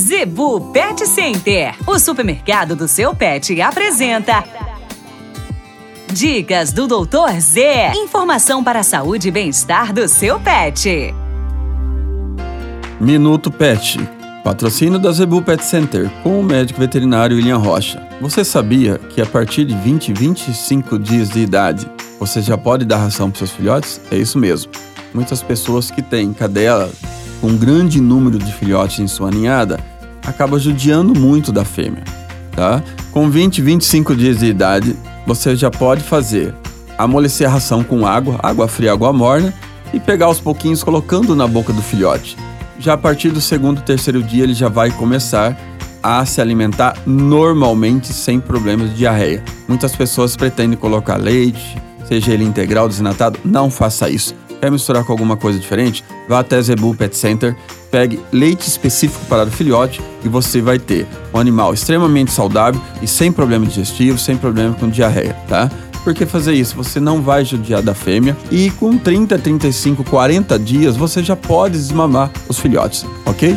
Zebu Pet Center, o supermercado do seu pet, apresenta. Dicas do Doutor Z. Informação para a saúde e bem-estar do seu pet. Minuto Pet. Patrocínio da Zebu Pet Center com o médico veterinário William Rocha. Você sabia que a partir de 20 e 25 dias de idade você já pode dar ração para seus filhotes? É isso mesmo. Muitas pessoas que têm cadela com um grande número de filhotes em sua ninhada acaba judiando muito da fêmea, tá? Com 20, 25 dias de idade, você já pode fazer amolecer a ração com água, água fria, água morna e pegar aos pouquinhos colocando na boca do filhote. Já a partir do segundo, terceiro dia, ele já vai começar a se alimentar normalmente sem problemas de diarreia. Muitas pessoas pretendem colocar leite, seja ele integral, desnatado, não faça isso. Quer misturar com alguma coisa diferente? Vá até Zebu Pet Center, pegue leite específico para o filhote e você vai ter um animal extremamente saudável e sem problema digestivo, sem problema com diarreia, tá? Porque fazer isso você não vai judiar da fêmea e com 30, 35, 40 dias você já pode desmamar os filhotes, ok?